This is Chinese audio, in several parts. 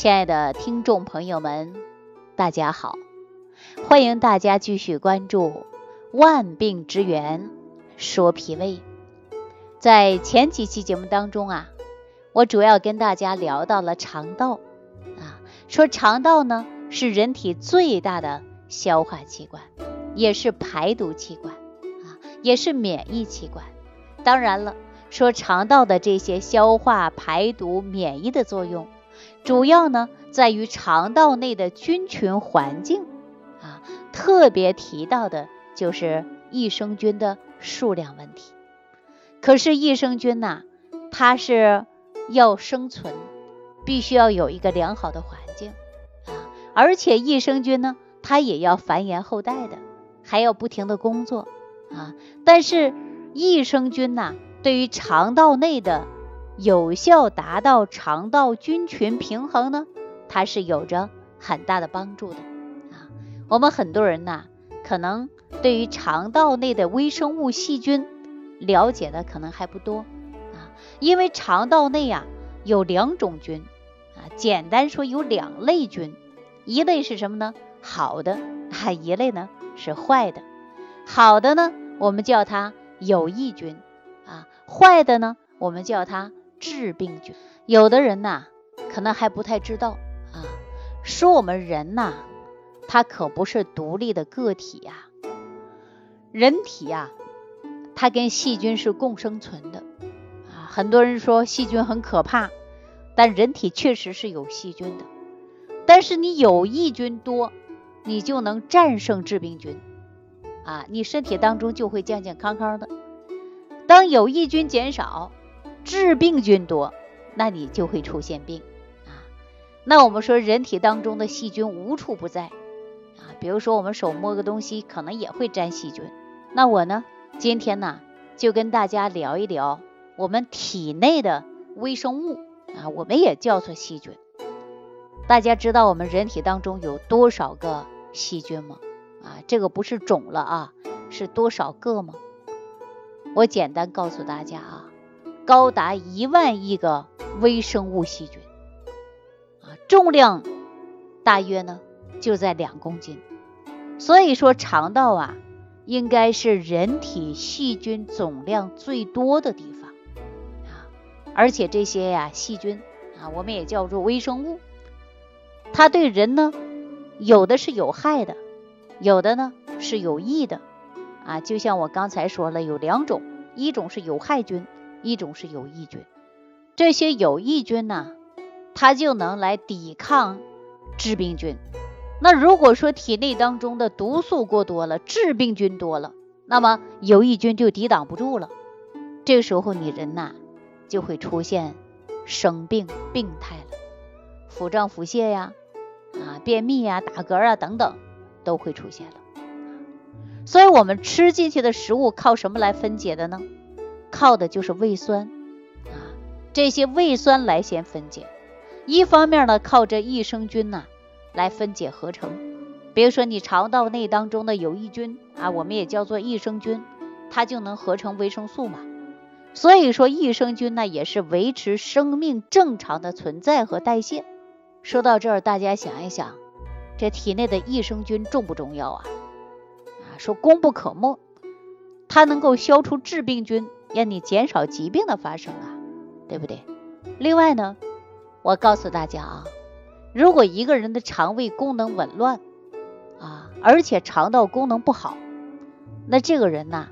亲爱的听众朋友们，大家好！欢迎大家继续关注《万病之源说脾胃》。在前几期节目当中啊，我主要跟大家聊到了肠道啊，说肠道呢是人体最大的消化器官，也是排毒器官啊，也是免疫器官。当然了，说肠道的这些消化、排毒、免疫的作用。主要呢在于肠道内的菌群环境啊，特别提到的就是益生菌的数量问题。可是益生菌呐，它是要生存，必须要有一个良好的环境啊，而且益生菌呢，它也要繁衍后代的，还要不停的工作啊。但是益生菌呐，对于肠道内的有效达到肠道菌群平衡呢，它是有着很大的帮助的啊。我们很多人呐，可能对于肠道内的微生物细菌了解的可能还不多啊，因为肠道内啊有两种菌啊，简单说有两类菌，一类是什么呢？好的，啊，一类呢是坏的。好的呢，我们叫它有益菌啊，坏的呢，我们叫它。致病菌，有的人呐，可能还不太知道啊。说我们人呐，他可不是独立的个体呀。人体呀，它跟细菌是共生存的啊。很多人说细菌很可怕，但人体确实是有细菌的。但是你有益菌多，你就能战胜致病菌啊，你身体当中就会健健康康的。当有益菌减少。致病菌多，那你就会出现病啊。那我们说人体当中的细菌无处不在啊，比如说我们手摸个东西，可能也会沾细菌。那我呢，今天呢就跟大家聊一聊我们体内的微生物啊，我们也叫做细菌。大家知道我们人体当中有多少个细菌吗？啊，这个不是种了啊，是多少个吗？我简单告诉大家啊。高达一万亿个微生物细菌啊，重量大约呢就在两公斤。所以说肠道啊，应该是人体细菌总量最多的地方啊。而且这些呀细菌啊，我们也叫做微生物，它对人呢有的是有害的，有的呢是有益的啊。就像我刚才说了，有两种，一种是有害菌。一种是有益菌，这些有益菌呢，它就能来抵抗致病菌。那如果说体内当中的毒素过多了，致病菌多了，那么有益菌就抵挡不住了。这个时候你人呐就会出现生病、病态了，腹胀、腹泻呀，啊，便秘呀、打嗝啊等等都会出现了。所以我们吃进去的食物靠什么来分解的呢？靠的就是胃酸啊，这些胃酸来先分解。一方面呢，靠着益生菌呐来分解合成。比如说你肠道内当中的有益菌啊，我们也叫做益生菌，它就能合成维生素嘛。所以说益生菌呢也是维持生命正常的存在和代谢。说到这儿，大家想一想，这体内的益生菌重不重要啊？啊，说功不可没，它能够消除致病菌。让你减少疾病的发生啊，对不对？另外呢，我告诉大家啊，如果一个人的肠胃功能紊乱啊，而且肠道功能不好，那这个人呐，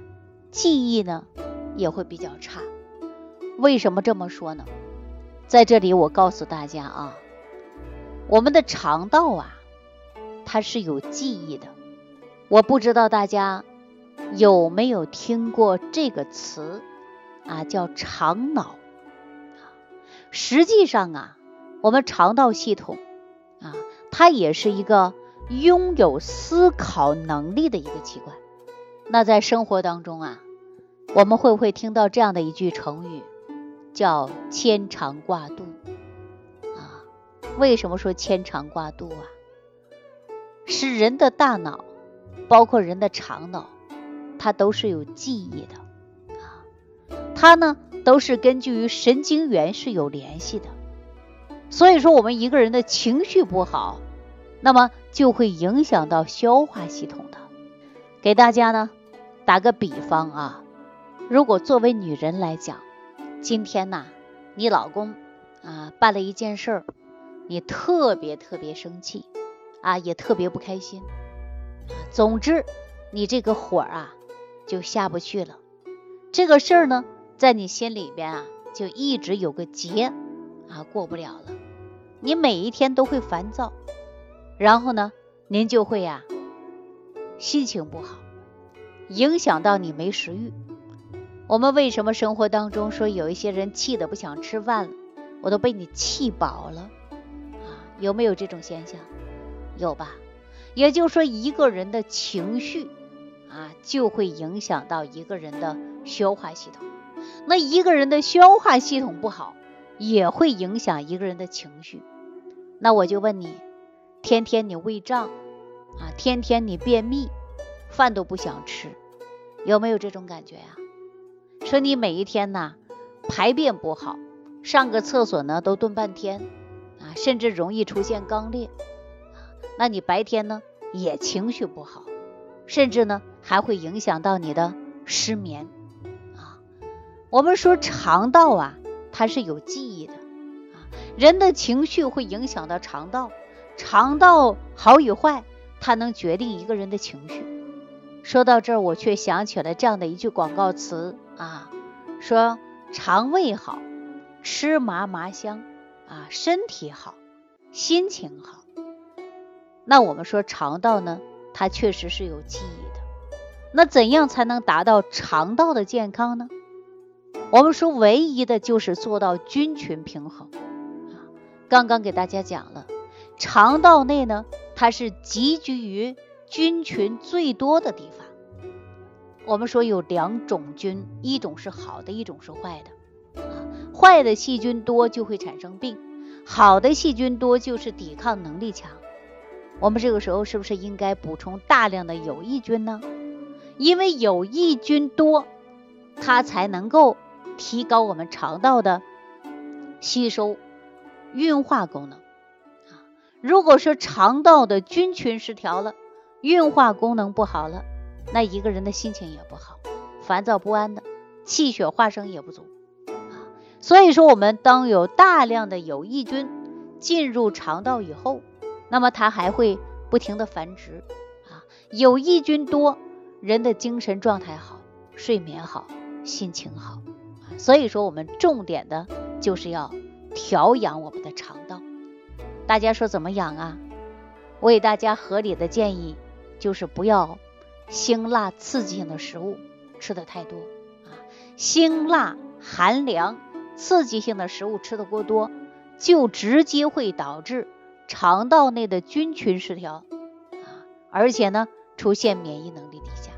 记忆呢也会比较差。为什么这么说呢？在这里我告诉大家啊，我们的肠道啊，它是有记忆的。我不知道大家有没有听过这个词？啊，叫肠脑。实际上啊，我们肠道系统啊，它也是一个拥有思考能力的一个器官。那在生活当中啊，我们会不会听到这样的一句成语，叫牵肠挂肚？啊，为什么说牵肠挂肚啊？是人的大脑，包括人的肠脑，它都是有记忆的。啊它呢，都是根据于神经元是有联系的所以说，我们一个人的情绪不好，那么就会影响到消化系统的。给大家呢打个比方啊，如果作为女人来讲，今天呐，你老公啊办了一件事儿，你特别特别生气啊，也特别不开心，总之你这个火啊就下不去了。这个事儿呢，在你心里边啊，就一直有个结啊，过不了了。你每一天都会烦躁，然后呢，您就会呀，心情不好，影响到你没食欲。我们为什么生活当中说有一些人气的不想吃饭了？我都被你气饱了啊？有没有这种现象？有吧？也就是说，一个人的情绪啊，就会影响到一个人的消化系统。那一个人的消化系统不好。也会影响一个人的情绪。那我就问你，天天你胃胀啊，天天你便秘，饭都不想吃，有没有这种感觉呀？说你每一天呐排便不好，上个厕所呢都蹲半天啊，甚至容易出现肛裂。那你白天呢也情绪不好，甚至呢还会影响到你的失眠啊。我们说肠道啊。它是有记忆的啊，人的情绪会影响到肠道，肠道好与坏，它能决定一个人的情绪。说到这儿，我却想起了这样的一句广告词啊，说肠胃好，吃嘛嘛香啊，身体好，心情好。那我们说肠道呢，它确实是有记忆的。那怎样才能达到肠道的健康呢？我们说，唯一的就是做到菌群平衡啊。刚刚给大家讲了，肠道内呢，它是集聚于菌群最多的地方。我们说有两种菌，一种是好的，一种是坏的。坏的细菌多就会产生病，好的细菌多就是抵抗能力强。我们这个时候是不是应该补充大量的有益菌呢？因为有益菌多，它才能够。提高我们肠道的吸收、运化功能。如果说肠道的菌群失调了，运化功能不好了，那一个人的心情也不好，烦躁不安的，气血化生也不足。所以说，我们当有大量的有益菌进入肠道以后，那么它还会不停的繁殖啊。有益菌多，人的精神状态好，睡眠好，心情好。所以说，我们重点的就是要调养我们的肠道。大家说怎么养啊？我给大家合理的建议就是不要辛辣刺激性的食物吃的太多啊。辛辣、寒凉、刺激性的食物吃的过多，就直接会导致肠道内的菌群失调啊，而且呢，出现免疫能力低下。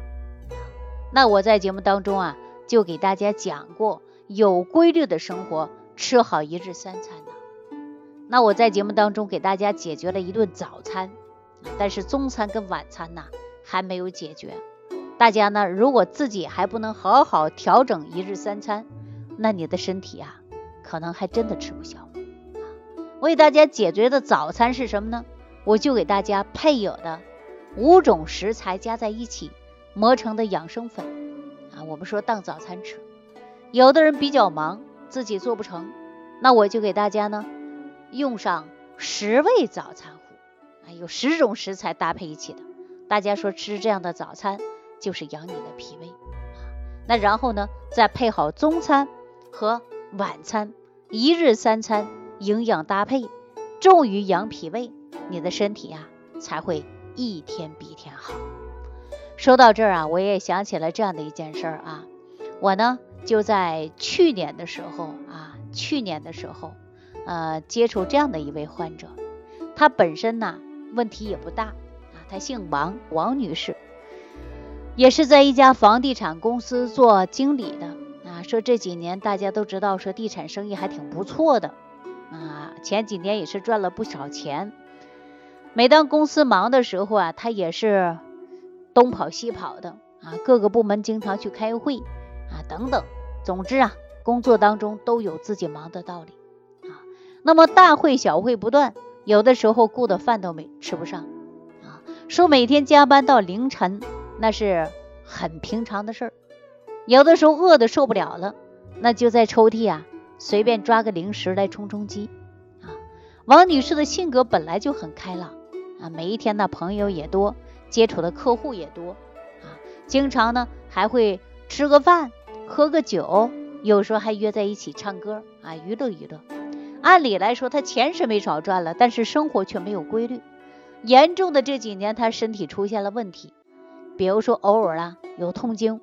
那我在节目当中啊，就给大家讲过。有规律的生活，吃好一日三餐呢。那我在节目当中给大家解决了一顿早餐，但是中餐跟晚餐呢还没有解决。大家呢，如果自己还不能好好调整一日三餐，那你的身体啊，可能还真的吃不消。为大家解决的早餐是什么呢？我就给大家配有的五种食材加在一起磨成的养生粉啊，我们说当早餐吃。有的人比较忙，自己做不成，那我就给大家呢用上十味早餐糊啊，有十种食材搭配一起的。大家说吃这样的早餐就是养你的脾胃啊。那然后呢，再配好中餐和晚餐，一日三餐营养搭配，重于养脾胃，你的身体呀才会一天比一天好。说到这儿啊，我也想起了这样的一件事儿啊，我呢。就在去年的时候啊，去年的时候，呃，接触这样的一位患者，他本身呢问题也不大啊，他姓王，王女士，也是在一家房地产公司做经理的啊。说这几年大家都知道，说地产生意还挺不错的啊，前几年也是赚了不少钱。每当公司忙的时候啊，他也是东跑西跑的啊，各个部门经常去开会。啊，等等，总之啊，工作当中都有自己忙的道理啊。那么大会小会不断，有的时候顾的饭都没吃不上啊。说每天加班到凌晨，那是很平常的事儿。有的时候饿的受不了了，那就在抽屉啊随便抓个零食来充充饥啊。王女士的性格本来就很开朗啊，每一天呢朋友也多，接触的客户也多啊，经常呢还会吃个饭，喝个酒。有时候还约在一起唱歌啊，娱乐娱乐。按理来说，他钱是没少赚了，但是生活却没有规律。严重的这几年，他身体出现了问题，比如说偶尔啊有痛经，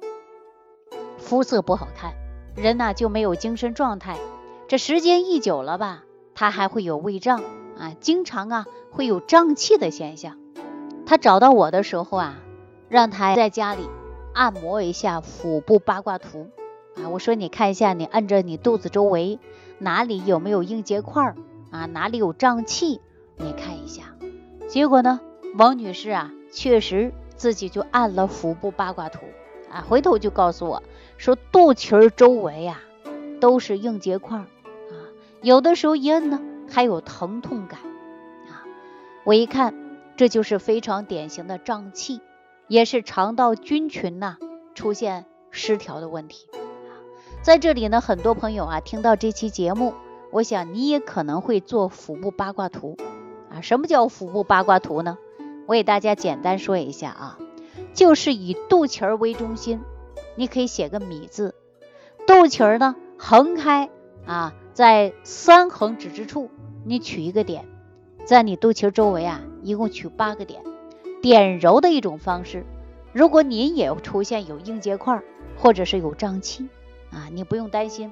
肤色不好看，人呐就没有精神状态。这时间一久了吧，他还会有胃胀啊，经常啊会有胀气的现象。他找到我的时候啊，让他在家里按摩一下腹部八卦图。啊，我说你看一下，你按着你肚子周围哪里有没有硬结块啊？哪里有胀气？你看一下。结果呢，王女士啊，确实自己就按了腹部八卦图啊，回头就告诉我说，肚脐儿周围呀都是硬结块儿啊，有的时候一摁呢还有疼痛感啊。我一看，这就是非常典型的胀气，也是肠道菌群呐出现失调的问题。啊在这里呢，很多朋友啊，听到这期节目，我想你也可能会做腹部八卦图啊。什么叫腹部八卦图呢？我给大家简单说一下啊，就是以肚脐儿为中心，你可以写个米字，肚脐儿呢横开啊，在三横指之处，你取一个点，在你肚脐周围啊，一共取八个点，点揉的一种方式。如果您也出现有硬结块或者是有胀气。啊，你不用担心，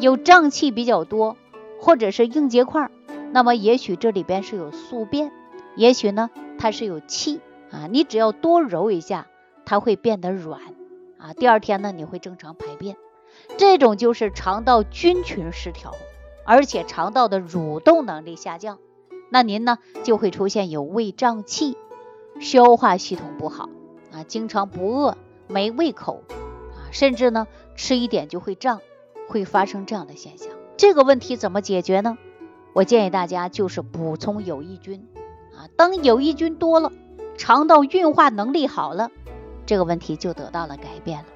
有胀气比较多，或者是硬结块，那么也许这里边是有宿便，也许呢它是有气啊。你只要多揉一下，它会变得软啊。第二天呢你会正常排便，这种就是肠道菌群失调，而且肠道的蠕动能力下降，那您呢就会出现有胃胀气、消化系统不好啊，经常不饿、没胃口啊，甚至呢。吃一点就会胀，会发生这样的现象。这个问题怎么解决呢？我建议大家就是补充有益菌啊。当有益菌多了，肠道运化能力好了，这个问题就得到了改变了。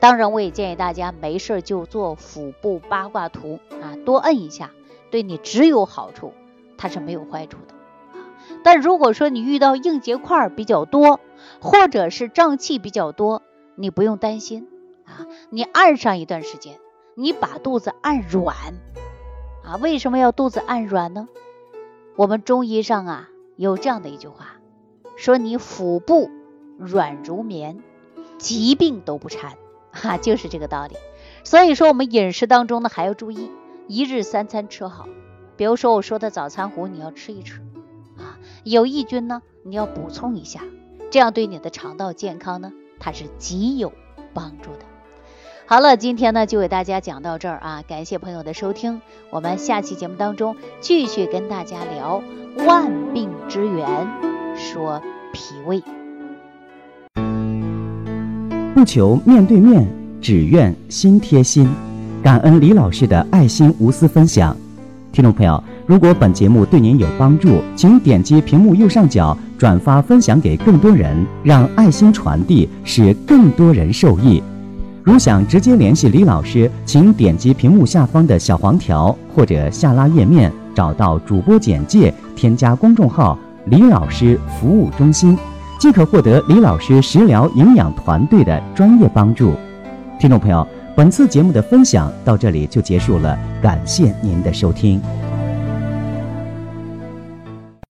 当然，我也建议大家没事就做腹部八卦图啊，多摁一下，对你只有好处，它是没有坏处的。但如果说你遇到硬结块比较多，或者是胀气比较多，你不用担心。啊，你按上一段时间，你把肚子按软啊？为什么要肚子按软呢？我们中医上啊有这样的一句话，说你腹部软如棉，疾病都不缠，哈，就是这个道理。所以说我们饮食当中呢还要注意一日三餐吃好，比如说我说的早餐糊你要吃一吃。啊，有益菌呢你要补充一下，这样对你的肠道健康呢它是极有帮助的。好了，今天呢就给大家讲到这儿啊，感谢朋友的收听，我们下期节目当中继续跟大家聊万病之源，说脾胃。不求面对面，只愿心贴心。感恩李老师的爱心无私分享。听众朋友，如果本节目对您有帮助，请点击屏幕右上角转发分享给更多人，让爱心传递，使更多人受益。如想直接联系李老师，请点击屏幕下方的小黄条，或者下拉页面找到主播简介，添加公众号“李老师服务中心”，即可获得李老师食疗营养团队的专业帮助。听众朋友，本次节目的分享到这里就结束了，感谢您的收听。